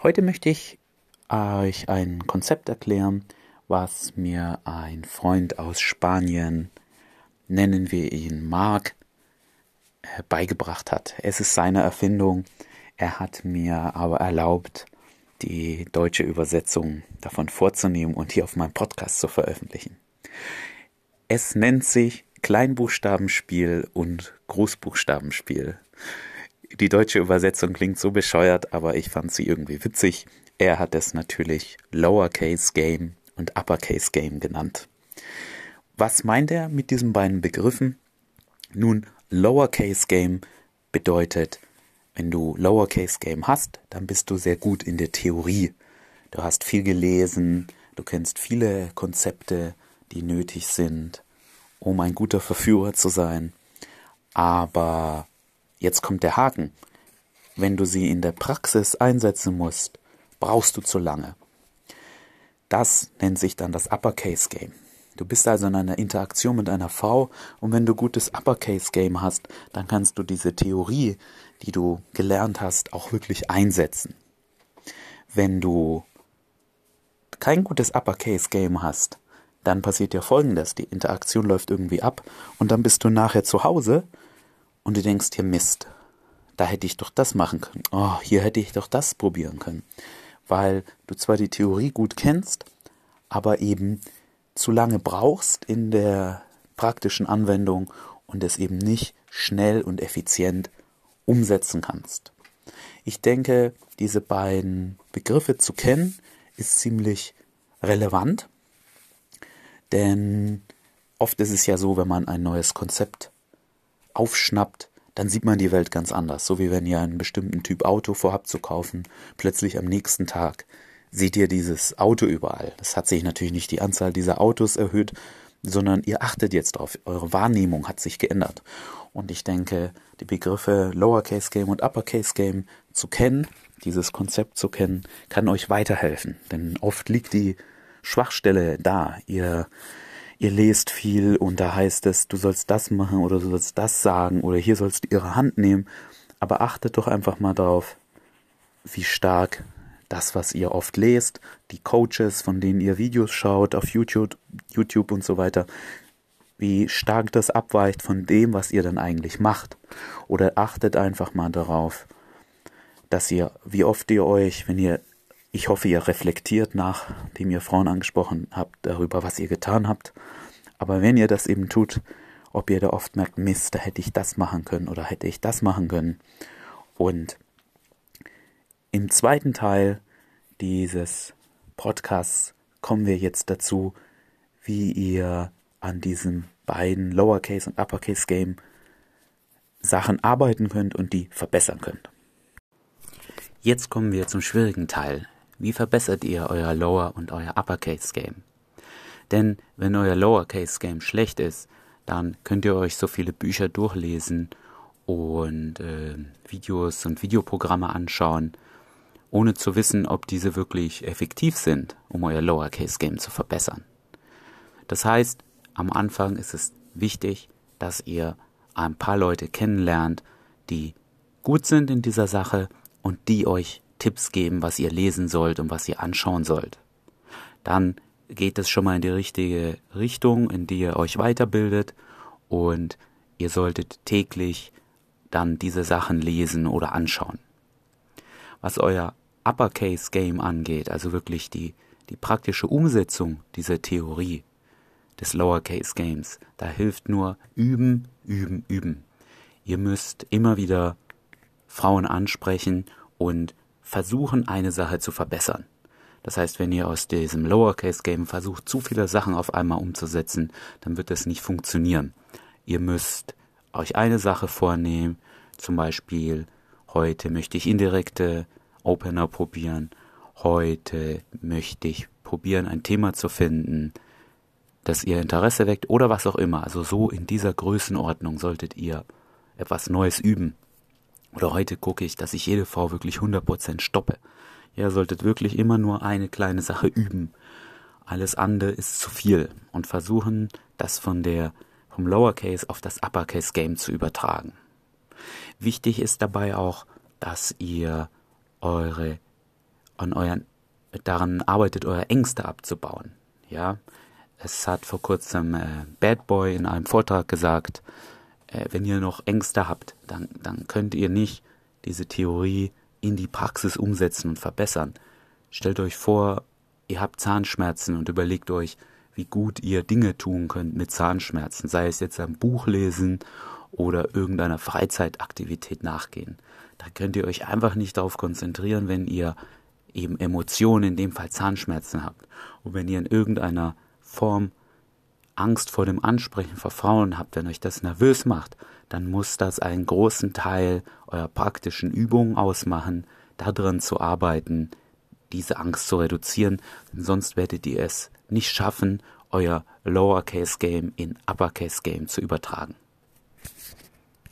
Heute möchte ich euch ein Konzept erklären, was mir ein Freund aus Spanien, nennen wir ihn Mark, äh, beigebracht hat. Es ist seine Erfindung. Er hat mir aber erlaubt, die deutsche Übersetzung davon vorzunehmen und hier auf meinem Podcast zu veröffentlichen. Es nennt sich Kleinbuchstabenspiel und Großbuchstabenspiel. Die deutsche Übersetzung klingt so bescheuert, aber ich fand sie irgendwie witzig. Er hat es natürlich Lowercase Game und Uppercase Game genannt. Was meint er mit diesen beiden Begriffen? Nun, Lowercase Game bedeutet, wenn du Lowercase Game hast, dann bist du sehr gut in der Theorie. Du hast viel gelesen, du kennst viele Konzepte, die nötig sind, um ein guter Verführer zu sein. Aber Jetzt kommt der Haken. Wenn du sie in der Praxis einsetzen musst, brauchst du zu lange. Das nennt sich dann das Uppercase Game. Du bist also in einer Interaktion mit einer Frau und wenn du gutes Uppercase Game hast, dann kannst du diese Theorie, die du gelernt hast, auch wirklich einsetzen. Wenn du kein gutes Uppercase Game hast, dann passiert ja folgendes, die Interaktion läuft irgendwie ab und dann bist du nachher zu Hause und du denkst dir, Mist, da hätte ich doch das machen können. Oh, hier hätte ich doch das probieren können. Weil du zwar die Theorie gut kennst, aber eben zu lange brauchst in der praktischen Anwendung und es eben nicht schnell und effizient umsetzen kannst. Ich denke, diese beiden Begriffe zu kennen, ist ziemlich relevant, denn oft ist es ja so, wenn man ein neues Konzept aufschnappt, dann sieht man die Welt ganz anders. So wie wenn ihr einen bestimmten Typ Auto vorhabt zu kaufen, plötzlich am nächsten Tag seht ihr dieses Auto überall. Das hat sich natürlich nicht die Anzahl dieser Autos erhöht, sondern ihr achtet jetzt drauf. Eure Wahrnehmung hat sich geändert. Und ich denke, die Begriffe Lowercase Game und Uppercase Game zu kennen, dieses Konzept zu kennen, kann euch weiterhelfen. Denn oft liegt die Schwachstelle da. Ihr ihr lest viel und da heißt es, du sollst das machen oder du sollst das sagen oder hier sollst du ihre Hand nehmen. Aber achtet doch einfach mal drauf, wie stark das, was ihr oft lest, die Coaches, von denen ihr Videos schaut auf YouTube, YouTube und so weiter, wie stark das abweicht von dem, was ihr dann eigentlich macht. Oder achtet einfach mal darauf, dass ihr, wie oft ihr euch, wenn ihr, ich hoffe, ihr reflektiert, nachdem ihr Frauen angesprochen habt, darüber, was ihr getan habt, aber wenn ihr das eben tut, ob ihr da oft merkt, Mist, da hätte ich das machen können oder hätte ich das machen können. Und im zweiten Teil dieses Podcasts kommen wir jetzt dazu, wie ihr an diesen beiden Lowercase und Uppercase Game Sachen arbeiten könnt und die verbessern könnt. Jetzt kommen wir zum schwierigen Teil. Wie verbessert ihr euer Lower und euer Uppercase Game? Denn wenn euer Lowercase Game schlecht ist, dann könnt ihr euch so viele Bücher durchlesen und äh, Videos und Videoprogramme anschauen, ohne zu wissen, ob diese wirklich effektiv sind, um euer Lowercase Game zu verbessern. Das heißt, am Anfang ist es wichtig, dass ihr ein paar Leute kennenlernt, die gut sind in dieser Sache und die euch Tipps geben, was ihr lesen sollt und was ihr anschauen sollt. Dann geht es schon mal in die richtige Richtung, in die ihr euch weiterbildet und ihr solltet täglich dann diese Sachen lesen oder anschauen. Was euer Uppercase Game angeht, also wirklich die, die praktische Umsetzung dieser Theorie des Lowercase Games, da hilft nur üben, üben, üben. Ihr müsst immer wieder Frauen ansprechen und versuchen, eine Sache zu verbessern. Das heißt, wenn ihr aus diesem Lowercase-Game versucht, zu viele Sachen auf einmal umzusetzen, dann wird das nicht funktionieren. Ihr müsst euch eine Sache vornehmen, zum Beispiel, heute möchte ich indirekte Opener probieren, heute möchte ich probieren, ein Thema zu finden, das ihr Interesse weckt oder was auch immer. Also so in dieser Größenordnung solltet ihr etwas Neues üben. Oder heute gucke ich, dass ich jede Frau wirklich 100% stoppe. Ihr solltet wirklich immer nur eine kleine Sache üben. Alles andere ist zu viel und versuchen, das von der vom Lowercase auf das Uppercase Game zu übertragen. Wichtig ist dabei auch, dass ihr eure an euren, daran arbeitet, eure Ängste abzubauen. Ja, es hat vor kurzem äh, Bad Boy in einem Vortrag gesagt, äh, wenn ihr noch Ängste habt, dann, dann könnt ihr nicht diese Theorie in die Praxis umsetzen und verbessern. Stellt euch vor, ihr habt Zahnschmerzen und überlegt euch, wie gut ihr Dinge tun könnt mit Zahnschmerzen, sei es jetzt ein Buch lesen oder irgendeiner Freizeitaktivität nachgehen. Da könnt ihr euch einfach nicht darauf konzentrieren, wenn ihr eben Emotionen, in dem Fall Zahnschmerzen habt. Und wenn ihr in irgendeiner Form Angst vor dem Ansprechen vor Frauen habt, wenn euch das nervös macht, dann muss das einen großen Teil eurer praktischen Übungen ausmachen, daran zu arbeiten, diese Angst zu reduzieren, sonst werdet ihr es nicht schaffen, euer Lowercase Game in Uppercase Game zu übertragen.